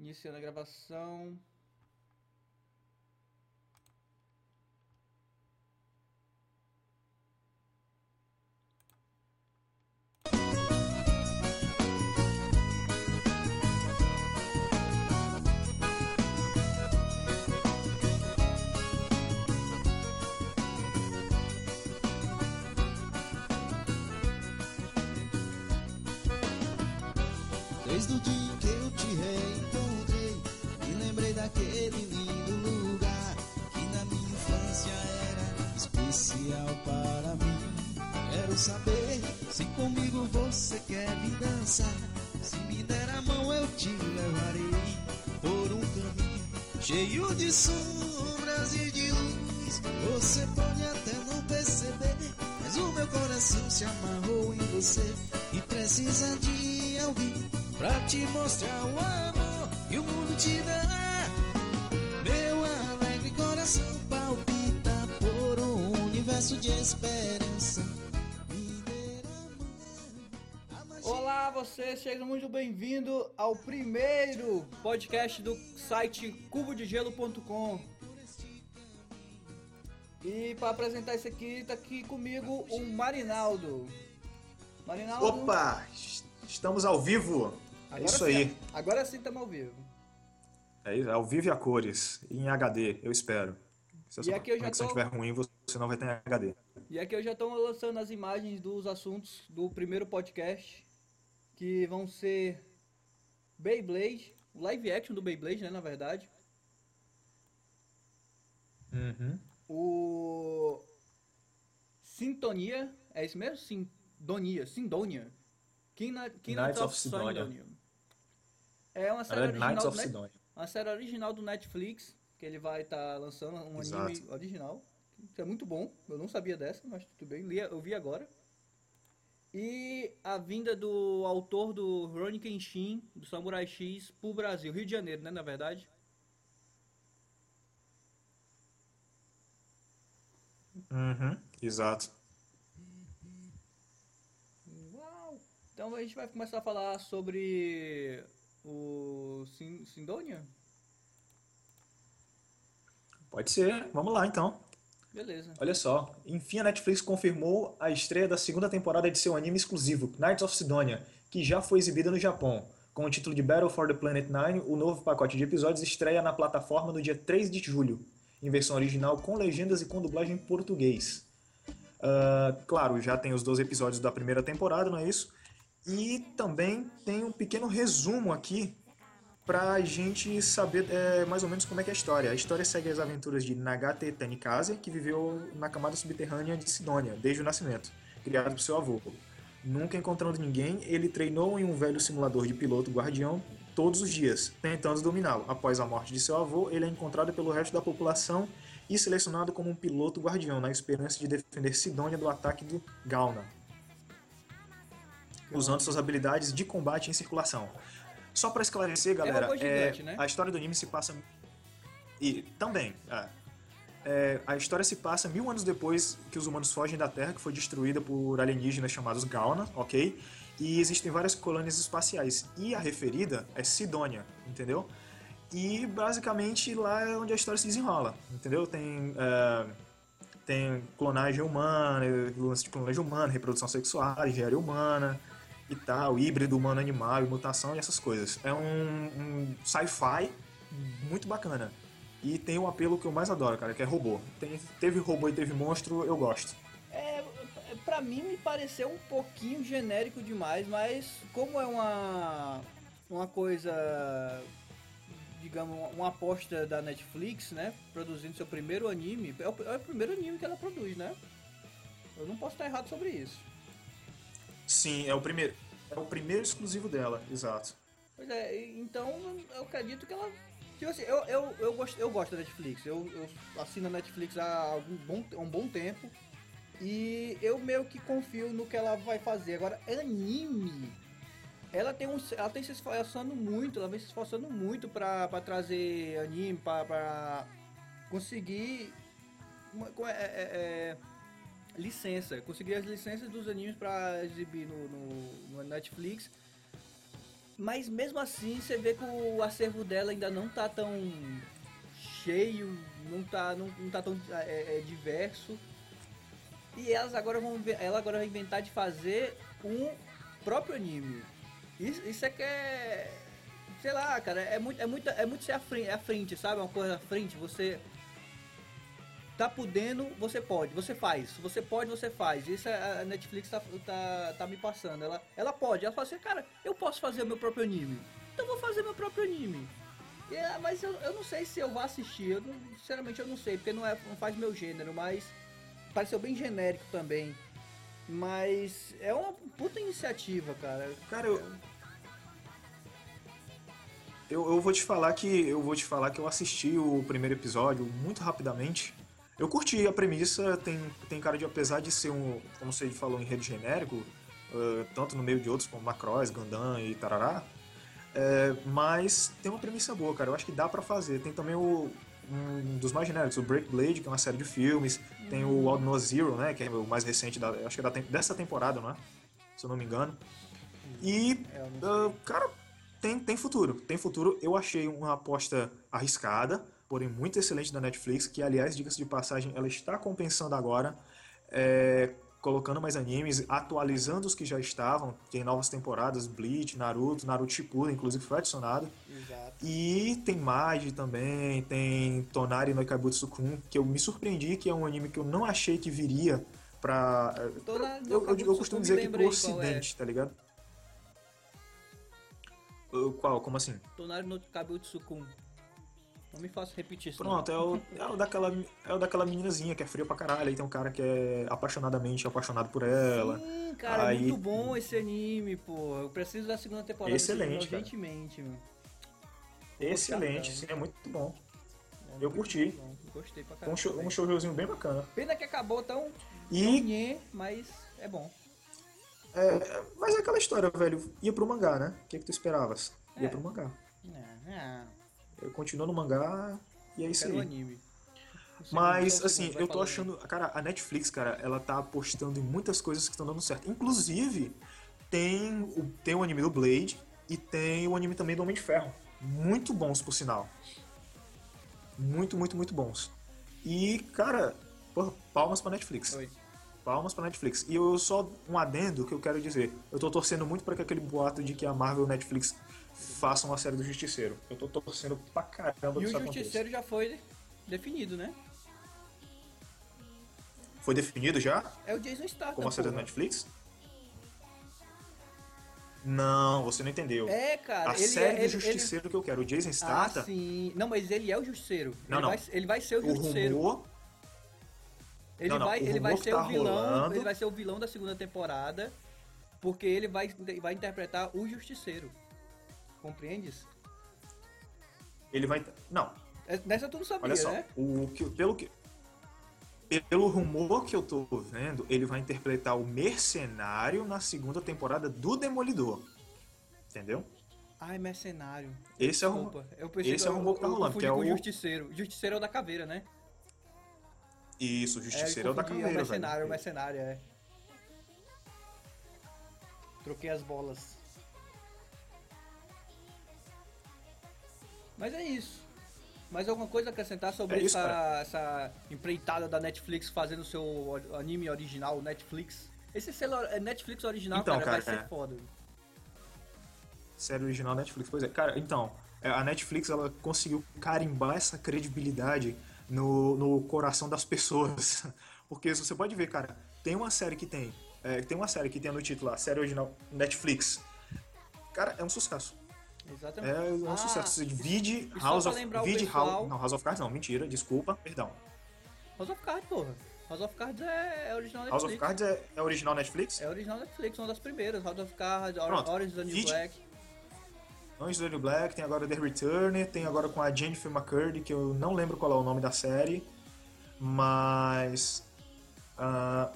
Iniciando a gravação. Você quer me dançar. Se me der a mão, eu te levarei por um caminho cheio de sombras e de luz. Você pode até não perceber, mas o meu coração se amarrou em você e precisa de alguém pra te mostrar o amor que o mundo te dá. Meu alegre coração palpita por um universo de esperança. Você seja muito bem-vindo ao primeiro podcast do site cubodegelo.com. E para apresentar isso aqui, tá aqui comigo o Marinaldo. Marinaldo. Opa! Estamos ao vivo! É agora isso sim, aí. Agora sim estamos ao vivo. É isso, ao vivo e a cores. Em HD, eu espero. Se E aqui eu já tô- estiver ruim, você não vai ter HD. E aqui eu já estou lançando as imagens dos assuntos do primeiro podcast, que vão ser Beyblade, o live action do Beyblade, né, na verdade. Uhum. O Sintonia, é isso mesmo? Sindonia, Sindonia. Kina- Knights of Sidonia. É uma série É Knights Net- uma série original do Netflix, que ele vai estar lançando um Exato. anime original. Que é muito bom. Eu não sabia dessa, mas tudo bem. Eu vi agora. E a vinda do autor do Rurouni Kenshin, do Samurai X, pro Brasil. Rio de Janeiro, né, na verdade? Uhum. Exato. Uau! Então a gente vai começar a falar sobre o Sin Sindonia? Pode ser. Vamos lá então. Beleza. Olha só. Enfim, a Netflix confirmou a estreia da segunda temporada de seu anime exclusivo, Knights of Sidonia, que já foi exibida no Japão. Com o título de Battle for the Planet Nine, o novo pacote de episódios estreia na plataforma no dia 3 de julho, em versão original com legendas e com dublagem em português. Ah, claro, já tem os 12 episódios da primeira temporada, não é isso? E também tem um pequeno resumo aqui pra gente saber é, mais ou menos como é que é a história. A história segue as aventuras de Nagate Tanikaze, que viveu na camada subterrânea de Sidônia desde o nascimento, criado por seu avô. Nunca encontrando ninguém, ele treinou em um velho simulador de piloto guardião todos os dias, tentando dominá-lo. Após a morte de seu avô, ele é encontrado pelo resto da população e selecionado como um piloto guardião, na esperança de defender Sidônia do ataque do Gauna, usando suas habilidades de combate em circulação. Só pra esclarecer, galera, robô gigante, né? a história do anime se passa e também, é. É, a história se passa mil anos depois que os humanos fogem da Terra, que foi destruída por alienígenas chamados Gauna, ok? E existem várias colônias espaciais. E a referida é Sidônia, entendeu? E basicamente lá é onde a história se desenrola, entendeu? Tem, é, tem clonagem humana, lance de clonagem humana, reprodução sexual, engenharia humana e tal, híbrido humano-animal, e mutação e essas coisas. É um, um sci-fi muito bacana. E tem o apelo que eu mais adoro, cara, que é robô. Tem- teve robô e teve monstro, eu gosto. É, pra mim me pareceu um pouquinho genérico demais, mas como é uma uma coisa, digamos, uma aposta da Netflix, né, produzindo seu primeiro anime, é o, é o primeiro anime que ela produz, né? Eu não posso estar errado sobre isso. Sim, é o primeiro. É o primeiro exclusivo dela, exato. Pois é, então eu acredito que ela. Tipo assim, eu, eu, eu, gosto, eu gosto da Netflix. Eu, eu assino a Netflix há algum bom, um bom tempo. E eu meio que confio no que ela vai fazer. Agora, anime. Ela tem, um, ela tem se esforçando muito, ela vem se esforçando muito pra, pra trazer anime, pra, pra conseguir é- é- é, licença, conseguir as licenças dos animes pra exibir no, no, no Netflix. mas mesmo assim você vê que o acervo dela ainda não tá tão cheio, não tá, não, não tá tão é, é, diverso. E elas agora vão ela agora vai inventar de fazer um próprio anime. Isso, isso é que é. Sei lá, cara, é muito, é muito, é muito ser à frente, é frente, sabe? Uma coisa à frente, você tá podendo, você pode, você faz. Se você pode, você faz. Isso é, a Netflix tá, tá, tá me passando. Ela, ela pode, ela fala assim, cara, eu posso fazer meu próprio anime. Então vou fazer meu próprio anime. É, mas eu, eu não sei se eu vou assistir. Eu não, sinceramente eu não sei, porque não, é, não faz meu gênero, mas pareceu bem genérico também. Mas é uma puta iniciativa, cara. Cara, eu, eu, eu vou te falar que eu vou te falar que eu assisti o primeiro episódio muito rapidamente eu curti a premissa, tem, tem cara de, apesar de ser um, como você falou, em rede genérico, uh, tanto no meio de outros como Macross, Gundam e tarará, é, mas tem uma premissa boa, cara, eu acho que dá para fazer. Tem também o, um dos mais genéricos, o Break Blade, que é uma série de filmes, tem o All No Zero, né, que é o mais recente, da, acho que é da, dessa temporada, não é? Se eu não me engano. E, uh, cara, tem, tem futuro, tem futuro. Eu achei uma aposta arriscada, porém muito excelente da Netflix, que aliás, diga-se de passagem, ela está compensando agora, é, colocando mais animes, atualizando os que já estavam, tem novas temporadas, Bleach, Naruto, Naruto Shippuden, inclusive foi adicionado. Exato. E tem Magi também, tem Tonari no Ikaibutsu-kun, que eu me surpreendi que é um anime que eu não achei que viria pra... Tona, eu, eu, eu, costumo dizer que pro ocidente, é. tá ligado? Qual? Como assim? Tonari no Kabutsu-kun. Não me faça repetir isso. Pronto, é o, é o, daquela, é o daquela meninazinha que é fria pra caralho. Aí tem um cara que é apaixonadamente apaixonado por ela. Sim, cara, aí... é muito bom esse anime, pô. Eu preciso da segunda temporada. Excelente, urgentemente, meu. Excelente, sim, é muito bom. É eu curti. Bom. Gostei pra caralho. Um, show, um showzinho bem bacana. Pena que acabou tão. E... Nhê, mas é bom. É, mas é aquela história, velho. Ia pro mangá, né? O que, que tu esperavas? Ia É. pro mangá. Não, não. Eu continuo no mangá e é isso aí. anime. Mas, assim, eu tô achando. Cara, a Netflix, cara, ela tá apostando em muitas coisas que estão dando certo. Inclusive, tem o, tem o anime do Blade e tem o anime também do Homem de Ferro. Muito bons, por sinal. Muito, muito, muito bons. E, cara, porra, palmas pra Netflix. Oi. Palmas pra Netflix. E eu só um adendo que eu quero dizer. Eu tô torcendo muito pra que aquele boato de que a Marvel e Netflix façam uma série do Justiceiro. Eu tô torcendo pra caramba E o aconteça. Justiceiro já foi definido, né? Foi definido já? É o Jason Statham. Como a série da. Netflix? Não, você não entendeu. É, cara. a ele série é, do ele, Justiceiro que eu quero, o Jason ele... Statham, Ah, sim. Não, mas ele é o Justiceiro. Não, ele, não. Vai, ele vai ser o o Justiceiro. rumor... Ele Não, não, vai, o ele vai ser tá o vilão. rolando- Ele vai ser o vilão da segunda temporada. Porque ele vai, vai interpretar o Justiceiro. Compreendes? Ele vai... Não, É- Nessa tu não sabia, olha só. né? O que, pelo que... Pelo rumor que eu tô vendo, ele vai interpretar o mercenário na segunda temporada do Demolidor. Entendeu? Ai, mercenário. Esse é o rumor. Desculpa. Eu pensei Esse é o rumor que tá rolando, que é o- Justiceiro. O Justiceiro é o da caveira, né? Isso, o Justiceiro é, o da caveira, É o mercenário, é o velho. mercenário, é. Troquei as bolas. Mas é isso. Mais alguma coisa a acrescentar sobre É isso, essa, essa empreitada da Netflix fazendo seu anime original Netflix? Esse selo é Netflix original, Então, cara, vai cara, ser é. foda. Série original Netflix, pois é. Cara, então, é, a Netflix ela conseguiu carimbar essa credibilidade no, no coração das pessoas. Porque você pode ver, cara, tem uma série que tem. é, tem uma série que tem no título, a série original Netflix. Cara, é um sucesso. Exatamente. É um Ah, sucesso. Vide House of. Vide pessoal- House. Não, House of Cards não, mentira, desculpa, perdão. House of Cards, porra. House of Cards é, é original House Netflix. of Cards é, é original Netflix? É original Netflix, uma das primeiras. House of Cards, Pronto. Orange is the New Vide- Black. Antes do New Black, tem agora The Returner, tem agora com a Jennifer McCurdy, que eu não lembro qual é o nome da série, mas. ah,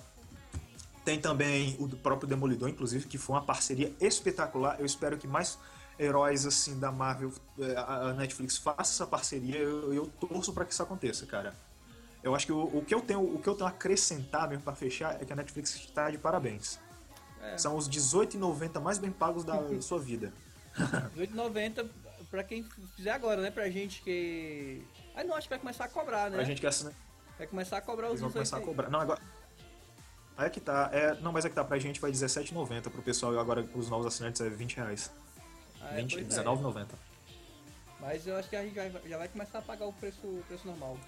tem também o próprio Demolidor, inclusive, que foi uma parceria espetacular. Eu espero que mais heróis assim da Marvel, eh, a Netflix faça essa parceria. Eu, eu torço para que isso aconteça, cara. Eu acho que o, o que eu tenho, o que eu tenho a acrescentar mesmo para fechar é que a Netflix está de parabéns. É. São os R$18,90 mais bem pagos da sua vida. 18,90 pra quem fizer agora, né? Pra gente que. Aí não, acho que vai começar a cobrar, né? Pra gente que assina. Vai começar a cobrar os Eles vão 18 começar a cobrar. Não, agora. Aí é que tá. É, não, mas é que tá pra gente vai R$17,90. Pro pessoal e agora os novos assinantes é 20 reais. Ah, é, 20, pois é. R$19,90. Mas eu acho que a gente já, já vai começar a pagar o preço, o preço normal.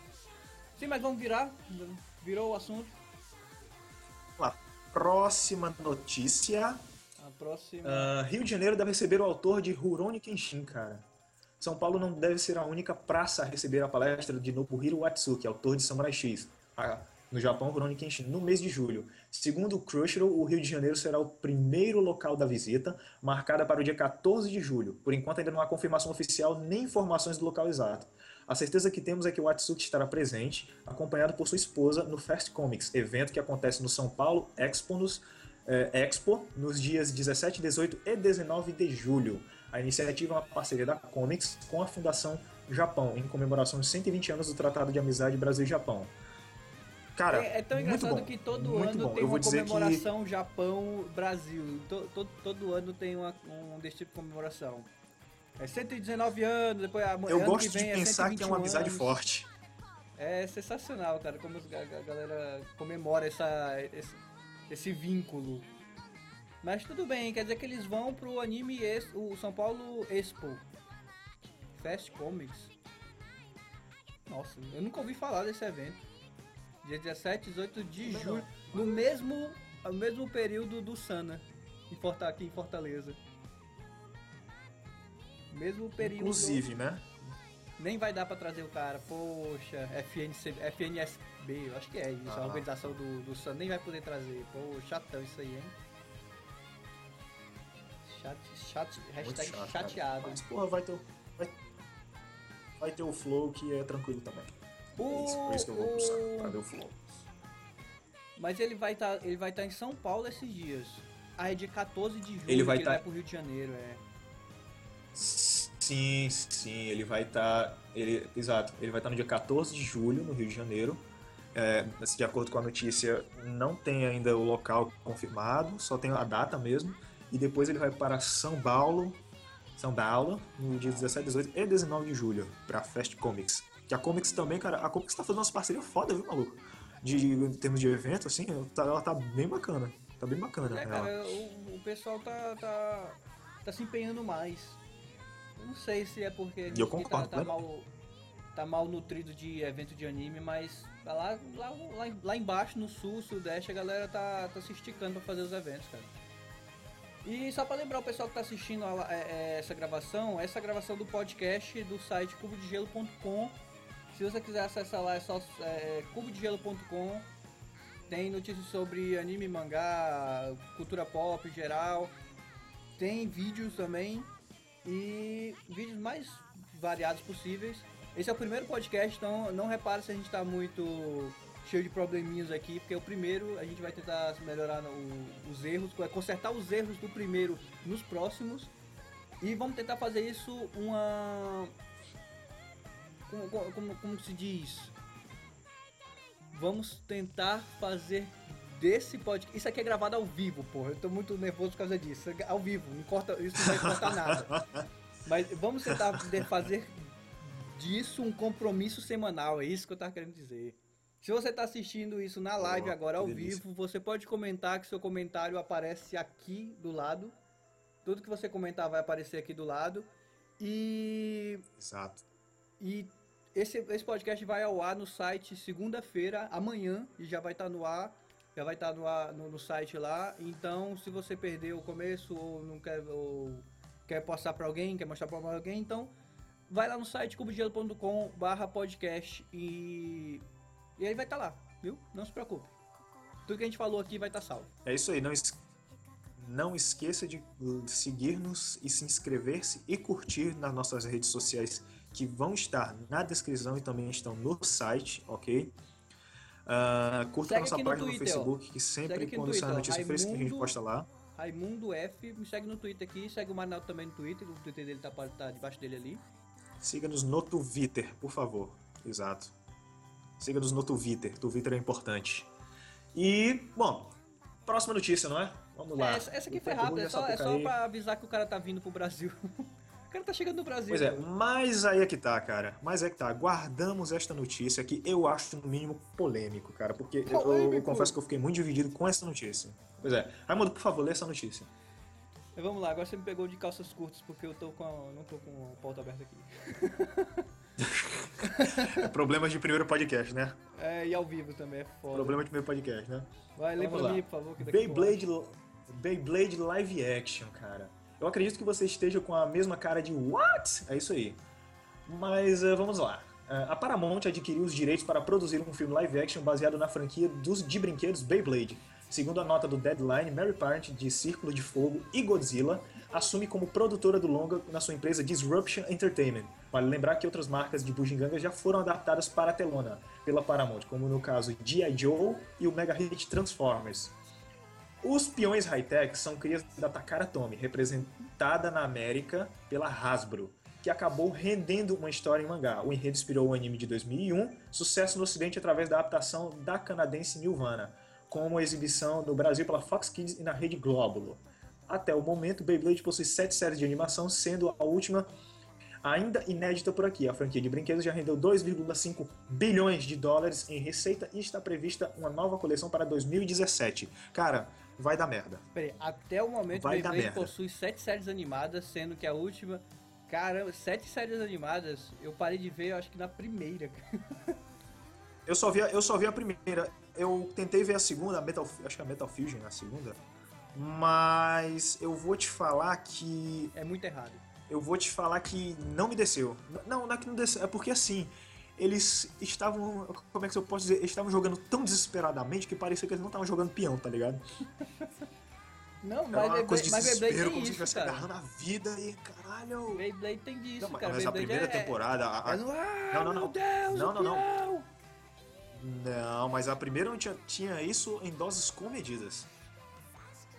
Sim, mas vamos virar. Virou o assunto. Vamos lá. Próxima notícia. A próxima. Ah, Rio de Janeiro deve receber o autor de Rurouni Kenshin, cara. São Paulo não deve ser a única praça a receber a palestra de Nobuhiro Watsuki, autor de Samurai X, ah, no Japão, Rurouni Kenshin, no mês de julho. Segundo o Crunchyroll, o Rio de Janeiro será o primeiro local da visita, marcada para o dia 14 de julho. Por enquanto ainda não há confirmação oficial nem informações do local exato. A certeza que temos é que o Watsuki estará presente, acompanhado por sua esposa, no Fast Comics, evento que acontece no São Paulo Expo nos, eh, Expo nos dias 17, 18 e 19 de julho. A iniciativa é uma parceria da Comics com a Fundação Japão, em comemoração aos 120 anos do Tratado de Amizade Brasil e Japão. Cara, é, é tão engraçado bom, que todo ano bom. tem uma dizer que comemoração Japão-Brasil. To- to- todo ano tem uma, um desse tipo de comemoração. É 119 anos, depois a eu gosto de pensar que é uma 121 amizade anos. forte. É sensacional, cara, como a galera comemora essa, esse, esse vínculo. Mas tudo bem, quer dizer que eles vão pro anime, Ex- o São Paulo Expo. Fast Comics. Nossa, eu nunca ouvi falar desse evento. Dia 17 18 de julho, no mesmo, no mesmo período do Sana, em aqui em Fortaleza. Mesmo período. Inclusive, né? Nem vai dar pra trazer o cara, poxa, FNC, FNSB, eu acho que é isso, a Ah. organização do, do Sun, nem vai poder trazer. Pô, chatão isso aí, hein? Chat, chat, Muito hashtag chato, cara. chateado. Mas, porra, vai ter, o- vai, vai ter o flow que é tranquilo também. O- É isso, por isso que eu vou o- pra ver o flow. Mas ele vai estar ele vai tá em São Paulo esses dias. Ah, é dia 14 de julho Ele vai que tá- ele vai pro Rio de Janeiro, é. Sim, sim, ele vai estar. ele, exato, ele vai estar no dia 14 de julho, no Rio de Janeiro. É, de acordo com a notícia, não tem ainda o local confirmado, só tem a data mesmo. E depois ele vai para São Paulo, São Paulo, no dia 17, 18 e 19 de julho, para Fast Comics. Que a Comics também, cara, a Comics tá fazendo umas parcerias foda, viu, maluco? De, em termos de evento, assim, tá- ela tá bem bacana. Tá bem bacana, É, cara, o, o pessoal tá, tá, tá se empenhando mais. Não sei se é porque a eu tá, concordo tá plenamente. mal, tá mal nutrido de evento de anime, mas tá lá, lá, lá, lá embaixo, no sul, sudeste, a galera tá, tá se esticando pra fazer os eventos, cara. E só pra lembrar o pessoal que tá assistindo a- é- é, essa gravação, essa gravação do podcast do site cubodegelo.com. Se você quiser acessar lá, é só é, cubodegelo.com. Tem notícias sobre anime, mangá, cultura pop em geral. Tem vídeos também. E vídeos mais variados possíveis. Esse é o primeiro podcast, então não repare se a gente tá muito cheio de probleminhas aqui, porque o primeiro, a gente vai tentar melhorar o- os erros, consertar os erros do primeiro nos próximos. E vamos tentar fazer isso uma. Como- como, como se diz? Vamos tentar fazer desse podcast. Isso aqui é gravado ao vivo, porra. Eu tô muito nervoso por causa disso. Ao vivo, não corta, isso não vai cortar nada. Mas vamos tentar fazer disso um compromisso semanal. É isso que eu tava querendo dizer. Se você tá assistindo isso na live Oh, agora ao delícia. vivo, você pode comentar que seu comentário aparece aqui do lado. Tudo que você comentar vai aparecer aqui do lado. E Exato. e esse, esse podcast vai ao ar no site segunda-feira, amanhã, e já vai estar no ar. Já vai estar no, ar, no, no site lá. Então, se você perdeu o começo ou não quer, ou quer passar para alguém, quer mostrar para alguém, então vai lá no site cubogelo.com barra podcast e, e aí vai estar lá, viu? Não se preocupe. Tudo que a gente falou aqui vai estar salvo. É isso aí, não, es- não esqueça de seguir-nos e se inscrever-se e curtir nas nossas redes sociais que vão estar na descrição e também estão no site, ok? Ah, curta Segue nossa aqui no página no, Twitter, Facebook, que Segue sempre no quando sai ó, notícia fresca a gente posta lá. Raimundo F, me segue no Twitter aqui, segue o Marinaldo também no Twitter, o Twitter dele tá, tá debaixo dele ali. Siga-nos no Twitter, por favor. Exato. Siga-nos no Twitter. Twitter é importante. E, bom, próxima notícia, não é? Vamos lá. É, essa, essa aqui O foi rápida, é só, é só pra avisar que o cara tá vindo pro Brasil. o cara tá chegando no Brasil. Pois é, pô. mas aí é que tá, cara. Mas é que tá. Guardamos esta notícia que eu acho, no mínimo, polêmico, cara. Porque eu- eu, eu Polêmico? confesso que eu fiquei muito dividido com essa notícia. Pois é. Raimundo, por favor, lê essa notícia. Vamos lá, agora você me pegou de calças curtas porque eu tô com a- não tô com a pauta aberta aqui. Problemas de primeiro podcast, né? É, e ao vivo também, é foda. Problema de primeiro podcast, né? Vai, lê Vamos pra lá. mim, por favor. Que daqui eu Beyblade, Beyblade Live Action, cara. Eu acredito que você esteja com a mesma cara de What? É isso aí. Mas eh, vamos lá. Eh, a Paramount adquiriu os direitos para produzir um filme live action baseado na franquia dos, de brinquedos Beyblade. Segundo a nota do Deadline, Mary Parent, de Círculo de Fogo e Godzilla, assume como produtora do longa na sua empresa Disruption Entertainment. Vale lembrar que outras marcas de bugiganga já foram adaptadas para a telona pela Paramount, como no caso G.I. Joe e o mega hit Transformers. Os peões high-tech são crias da Takara Tomy, representada na América pela Hasbro, que acabou rendendo uma história em mangá. O enredo inspirou o anime de 2001, sucesso no ocidente através da adaptação da canadense Nirvana, com uma exibição no Brasil pela Fox Kids e na rede Glóbulo. Até o momento, Beyblade possui sete séries de animação, sendo a última ainda inédita por aqui. A franquia de brinquedos já rendeu 2,5 bilhões de dólares em receita e está prevista uma nova coleção para 2017. Cara, vai dar merda. Peraí, até o momento Vai dar Beyblade possui sete séries animadas, sendo que a última. Caramba, sete séries animadas, eu parei de ver, eu acho que na primeira. Eu só vi, eu só vi a primeira. Eu tentei ver a segunda, a Metal, acho que é a Metal Fusion é a segunda. Mas eu vou te falar que É muito errado. eu vou te falar que não me desceu. Não, não é que não desceu, é porque assim, eles estavam, como é que eu posso dizer, eles estavam jogando tão desesperadamente que parecia que eles não estavam jogando peão, tá ligado? Não, mas, Beyblade, coisa de mas desespero, tem como se isso, estivesse cara. agarrando a vida e caralho. Beyblade tem disso, Não, mas, cara. mas a primeira é- temporada, a- a- É Não, não, meu não. Deus, Não, não, não. não, mas a primeira não tinha, tinha isso em doses comedidas.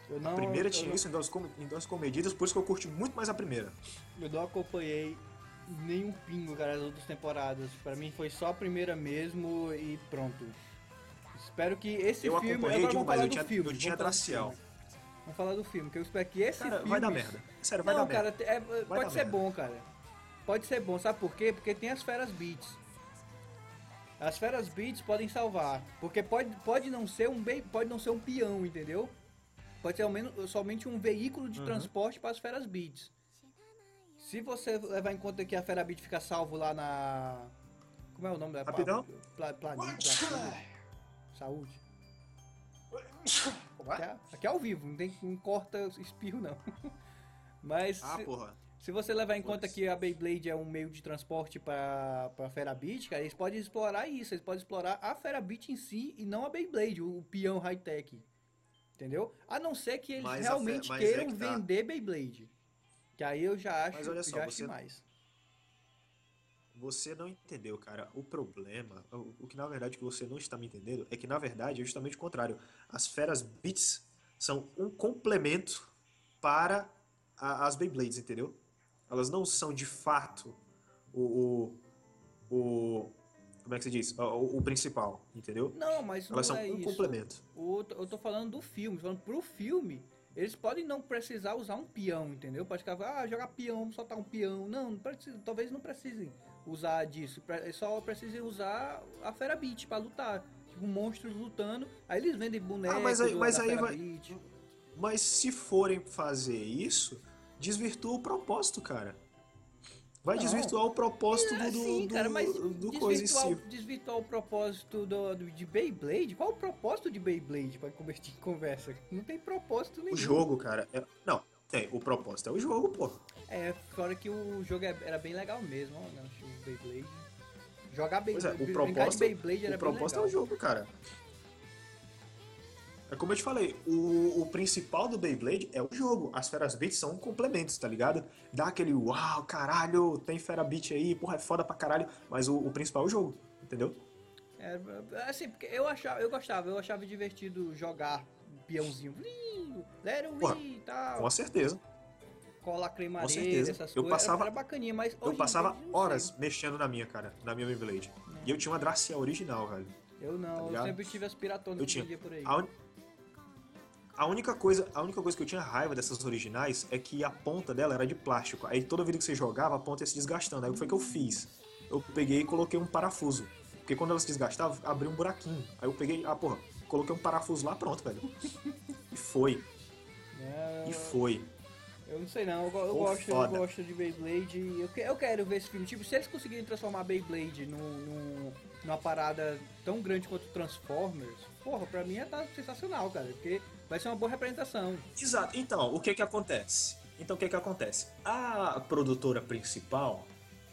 Eu A não, primeira tinha não- isso em doses, com- em doses comedidas, por isso que eu curti muito mais a primeira. Eu não acompanhei nenhum pingo, cara, as outras temporadas. Pra mim foi só a primeira mesmo e pronto. Espero que esse Eu filme. acompanhei, vamos mais, falar eu tinha- filme. eu vamos tinha falar do Draciel. filme. Vamos falar do filme, que eu espero que esse Cara, filme. vai dar merda. Sério, vai não, dar cara, merda. é- pode dar ser merda. bom, cara. Pode ser bom, sabe por quê? Porque tem as feras beats. As feras beats podem salvar, porque pode, pode não ser um pode não ser um peão, entendeu? Pode ser ao menos, somente um veículo Uhum. de transporte para as feras beats. Se você levar em conta que a fera beat fica salvo lá na como é o nome da Rapidão. Pla, planeta, saúde. Como Aqui é, aqui é ao vivo, não tem não corta espirro não. Mas Ah, se- porra. se você levar em conta que a Beyblade é um meio de transporte para a Ferabit, cara, eles podem explorar isso, eles podem explorar a Ferabit em si e não a Beyblade, o, o peão high-tech. Entendeu? A não ser que eles Mas realmente Fe- é queiram que tá. vender Beyblade. Que aí eu já acho, Mas olha só, já acho você- demais. Você não entendeu, cara. O problema, o, o que na verdade que você não está me entendendo, é que na verdade é justamente o contrário. As feras Beats são um complemento para a- as Beyblades, entendeu? Elas não são de fato o. o, o- como é que se diz? O, o principal, entendeu? Não, mas Elas não são é um isso. complemento. O- eu tô falando do filme, tô falando pro filme. Eles podem não precisar usar um peão, entendeu? Pode ficar, ah, jogar peão, soltar um peão. Não, não precisa, talvez não precisem usar disso. Eles só precisem usar a Fera Beat pra lutar. Tipo, monstros lutando. Aí eles vendem bonecos Ah, mas aí- mas aí vai- Beat. Mas se forem fazer isso, desvirtua o propósito, cara. Vai Não. desvirtuar o propósito do, do, Sim, do, cara, mas do coisa em desvirtuar, si. desvirtuar o propósito do, do- de Beyblade? Qual o propósito de Beyblade pra convertir em conversa? Não tem propósito nenhum. O jogo, cara. é- Não, tem. O propósito é o jogo, pô. É, fora que o jogo é- era bem legal mesmo, ó, né, o Beyblade. Jogar é, Beyblade, o brincar de propósito, Beyblade era o propósito é o jogo, cara. É como eu te falei, o, o principal do Beyblade é o jogo. As Feras Beats são complementos, tá ligado? Dá aquele uau, caralho, tem Fera Beat aí, porra, é foda pra caralho. Mas o, o principal é o jogo, entendeu? É, assim, porque eu achava, eu gostava, eu achava divertido jogar peãozinho, be e tal, Com certeza. cola cremadeira, certeza. essas Eu coisas, passava- era bacaninha, mas Eu passava horas sei. mexendo na minha, cara, na minha Beyblade. E eu tinha uma Draciel original, velho. Eu tá não, eu ligado? sempre tive as piratonas Eu que tinha. por aí. A, un- A única, coisa, a única coisa que eu tinha raiva dessas originais é que a ponta dela era de plástico. Aí toda vida que você jogava, a ponta ia se desgastando. Aí o que foi que eu fiz? Eu peguei e coloquei um parafuso. Porque quando ela se desgastava, abria um buraquinho. Aí eu peguei, ah, porra, coloquei um parafuso lá, pronto, velho. E foi. É, E foi. Eu não sei não, eu, eu gosto, eu gosto de Beyblade. Eu, eu quero ver esse filme. Tipo, se eles conseguirem transformar Beyblade num, num- numa parada tão grande quanto Transformers, porra, pra mim é tá sensacional, cara. Porque vai ser uma boa representação. Exato. Então, o que que acontece? Então, o que que acontece? A produtora principal,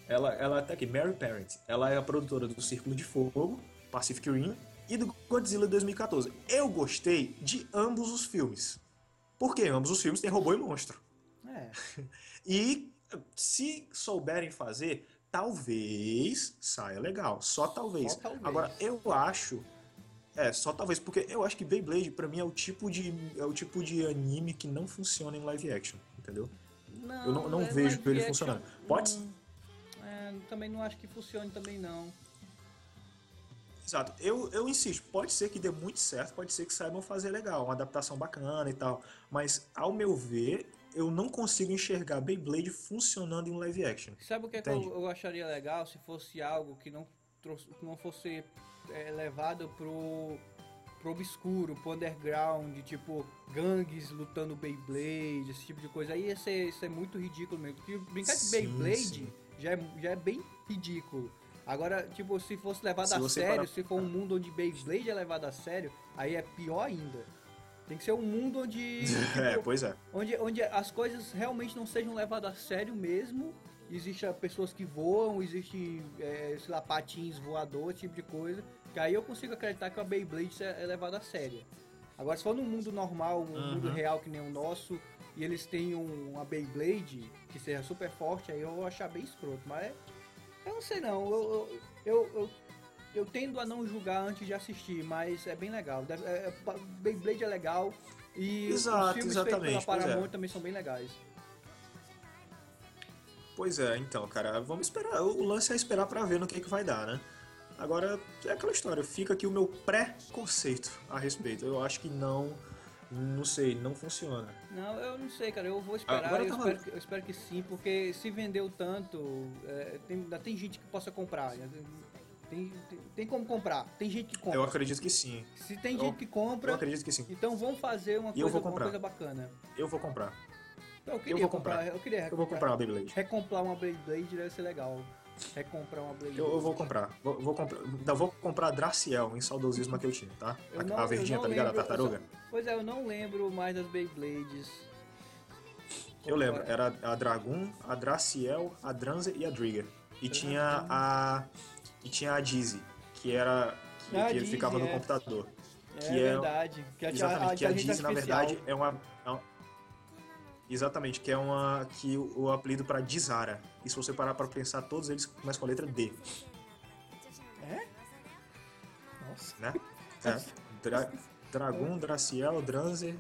ela, ela tá aqui, Mary Parent, ela é a produtora do Círculo de Fogo, Pacific Rim e do Godzilla 2014. Eu gostei de ambos os filmes. Porque ambos os filmes têm robô e monstro. É. E se souberem fazer, talvez saia legal. Só talvez. Só talvez. Agora, eu acho. É, só talvez, porque eu acho que Beyblade, pra mim, é o tipo de, é o tipo de anime que não funciona em live action, entendeu? Não, Eu não, não é vejo ele action, funcionando. Pode. não- é, também não acho que funcione também não. Exato. Eu, eu insisto, pode ser que dê muito certo, pode ser que saibam fazer legal, uma adaptação bacana e tal. Mas, ao meu ver, eu não consigo enxergar Beyblade funcionando em live action. Sabe o que, é que eu, eu acharia legal se fosse algo que não, trouxe, que não fosse é, levado pro, pro obscuro, pro underground, tipo gangues lutando Beyblade, esse tipo de coisa. Aí ia ser, isso é muito ridículo mesmo. Porque brincar de Beyblade sim. já é, já é bem ridículo. Agora, tipo, se fosse levado Se a sério, parar- se for um mundo onde Beyblade é levado a sério, aí é pior ainda. Tem que ser um mundo onde. É, tipo, pois é. onde, onde as coisas realmente não sejam levadas a sério mesmo. Existem pessoas que voam, existe, é, sei lá, patins voador, esse tipo de coisa. Que aí eu consigo acreditar que a Beyblade é é levada a sério. Agora, se for num mundo normal, um Uhum. mundo real que nem o nosso, e eles têm um- uma Beyblade que seja super forte, aí eu vou achar bem escroto. Mas eu não sei não. Eu, eu, eu, eu, tendo a não julgar antes de assistir, mas é bem legal. É- é- Beyblade é legal. E os filmes feitos pela é. Paramount também são bem legais. Pois é, então, cara, vamos esperar. O lance é esperar pra ver no que, que vai dar, né? Agora, é aquela história, fica aqui o meu pré-conceito a respeito. Eu acho que não, não sei, não funciona. Não, eu não sei, cara. Eu vou esperar. Agora eu, tá espero que, eu espero que sim, porque se vendeu tanto, é, tem, ainda tem gente que possa comprar. né? Tem, tem, tem como comprar. Tem gente que compra. Eu acredito que sim. Se tem eu- gente que Eu compra, acredito que sim. então vamos fazer uma eu coisa, uma coisa bacana. Eu vou comprar. Eu queria vou comprar. comprar. Eu queria Eu vou comprar uma Beyblade. Recomprar uma Beyblade deve ser legal. Recomprar uma Beyblade. Eu, eu vou comprar. Vou, vou comprar. Não, vou comprar a Draciel em saudosismo que eu tinha, tá? Eu A, não- a eu verdinha, tá ligado? A lembro, eu tartaruga. só- Pois é, eu não lembro mais das Beyblades. Eu lembro, era a Dragoon, a Draciel, a Dranzer e a Drigger. E tinha a. E tinha a Dizzy, que era. Que, Ah, que ele ficava no é. computador. É que é- verdade. Que a, Exatamente, a, que a inteligência Dizzy, na verdade, é uma. é uma- Exatamente, que é uma. que o, o apelido pra Dizara. E se você parar pra pensar, todos eles começam com a letra D, É? Nossa. né? É. Dra, Dragoon, Draciel, Dranzer,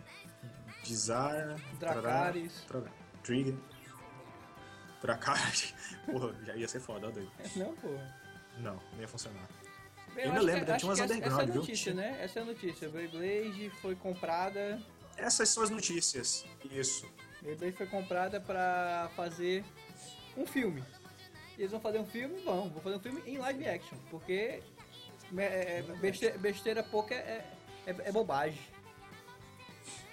Dizara, Dracarys. Tra- Trigger. Dracarys. Porra, já ia ser foda, ó, doido. Não, porra. Não, não ia funcionar. Bem, Eu ainda lembro, que- Tinha umas que essa, underground, essa é a viu? notícia, Tinha- né? Essa é a notícia. Beyblade foi comprada. Essas são as notícias. Isso. Beyblade foi comprada pra fazer um filme. E eles vão fazer um filme? Vão, vão fazer um filme em live action. Porque é, é, besteira, besteira pouca é, é, é bobagem.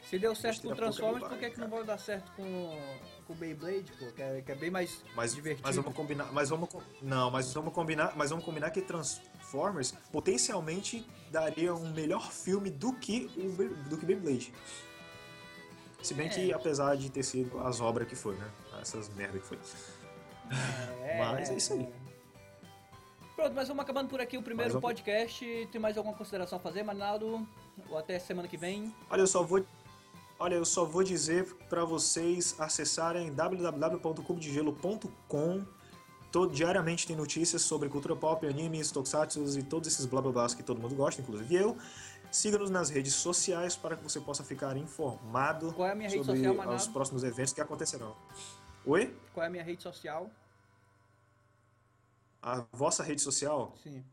Se deu certo com Besteira pouca é Transformers, por que, que não vai dar certo com, com Beyblade, pô? Que é, que é bem mais Mas, divertido. mas vamos combinar. Mas vamos. com- Não, mas vamos combinar. Mas vamos combinar que Transformers potencialmente daria um melhor filme do que o do que Beyblade. Se bem que, É. apesar de ter sido as obras que foi, né? Essas merda que foi. Mas é isso aí. Pronto, mas vamos acabando por aqui o primeiro vamos- podcast. Tem mais alguma consideração a fazer, Manaldo? Ou até semana que vem? Olha, eu só vou. Olha, eu só vou dizer para vocês acessarem www.cubodegelo.com. Todo, diariamente tem notícias sobre cultura pop, animes, tokusatsu e todos esses blá blá blás que todo mundo gosta, inclusive eu. Siga-nos nas redes sociais para que você possa ficar informado Qual é a minha rede sobre social, Manado? os próximos eventos que acontecerão. Oi? Qual é a minha rede social? A vossa rede social? Sim.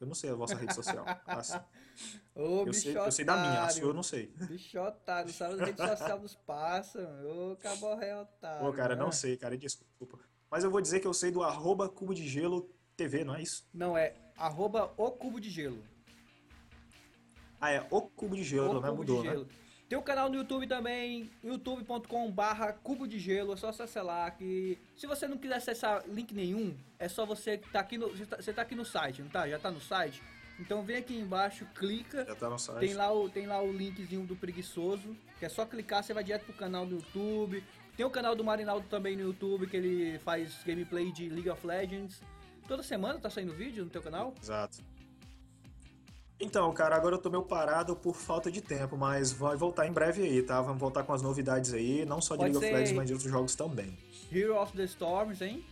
Eu não sei a vossa rede social. Ô, eu, sei, eu sei da minha, a sua eu não sei. Bicho otário, sabe a rede social dos pássaros. Ô, caborré otário. Pô, cara, né? não sei, cara, desculpa. Mas eu vou dizer que eu sei do arroba Cubo de Gelo TV, não é isso? Não, é arroba o cubo de gelo. Ah, é o Cubo de Gelo, O né? Cubo Mudou, de né? Gelo. Tem o canal no YouTube também, youtube.com barra cubo de gelo, é só acessar lá que se você não quiser acessar link nenhum, é só você tá aqui no você tá, você tá aqui no site, não tá? Já tá no site? Então vem aqui embaixo, clica, Já tá no site. tem lá o tem lá o linkzinho do preguiçoso, que é só clicar, você vai direto pro canal do YouTube. Tem o canal do Marinaldo também no YouTube, que ele faz gameplay de League of Legends. Toda semana tá saindo vídeo no teu canal? Exato. Então, cara, agora eu tô meio parado por falta de tempo, mas vai voltar em breve aí, tá? Vamos voltar com as novidades aí, não só de Pode League of Legends, mas de outros jogos também. Hero of the Storms, hein?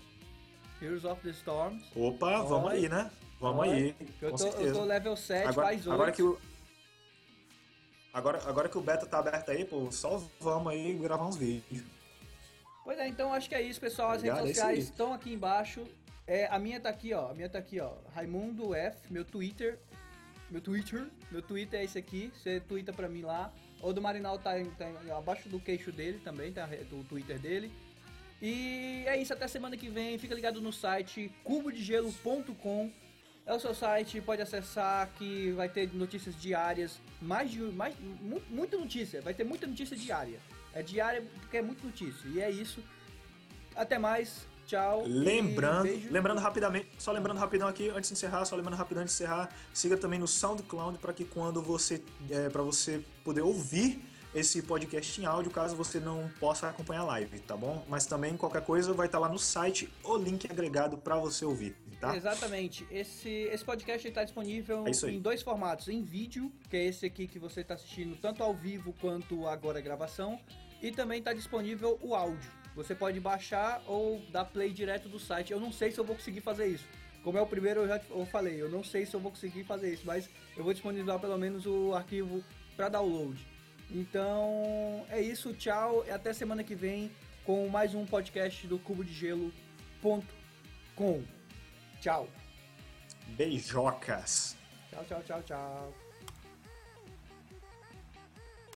Heroes of the Storms. Opa, vamos Olha. aí, né? Vamos Olha, aí, Eu tô, eu tô level 7, agora, mais 8. agora que o agora, agora que o beta tá aberto aí, pô, só vamos aí gravar uns vídeos. Pois é, então acho que é isso, pessoal. As Obrigado, é redes aí. sociais estão aqui embaixo. É, a minha tá aqui, ó. A minha tá aqui, ó. Raimundo F, meu Twitter. Meu Twitter. Meu Twitter é esse aqui. Você twitta pra mim lá. O do Marinal tá, tá abaixo do queixo dele também, tá? O Twitter dele. E é isso, até semana que vem. Fica ligado no site cubodegelo.com. É o seu site, pode acessar que vai ter notícias diárias, mais de mais mu- muita notícia, vai ter muita notícia diária. É diária porque é muita notícia. E é isso. Até mais. Tchau. Lembrando, lembrando rapidamente, só lembrando rapidão aqui antes de encerrar, só lembrando rapidão antes de encerrar, siga também no SoundCloud para que quando você é, para você poder ouvir esse podcast em áudio, caso você não possa acompanhar a live, tá bom? Mas também qualquer coisa vai estar lá no site o link agregado para você ouvir, tá? Exatamente. Esse, esse podcast está disponível É em dois formatos. Em vídeo, que é esse aqui que você está assistindo tanto ao vivo quanto agora a gravação. E também está disponível o áudio. Você pode baixar ou dar play direto do site. Eu não sei se eu vou conseguir fazer isso. Como é o primeiro, eu já eu falei, eu não sei se eu vou conseguir fazer isso, mas eu vou disponibilizar pelo menos o arquivo para download. Então é isso, tchau e até semana que vem com mais um podcast do Cubo de Gelo.com. Tchau. Beijocas. Tchau, tchau, tchau, tchau.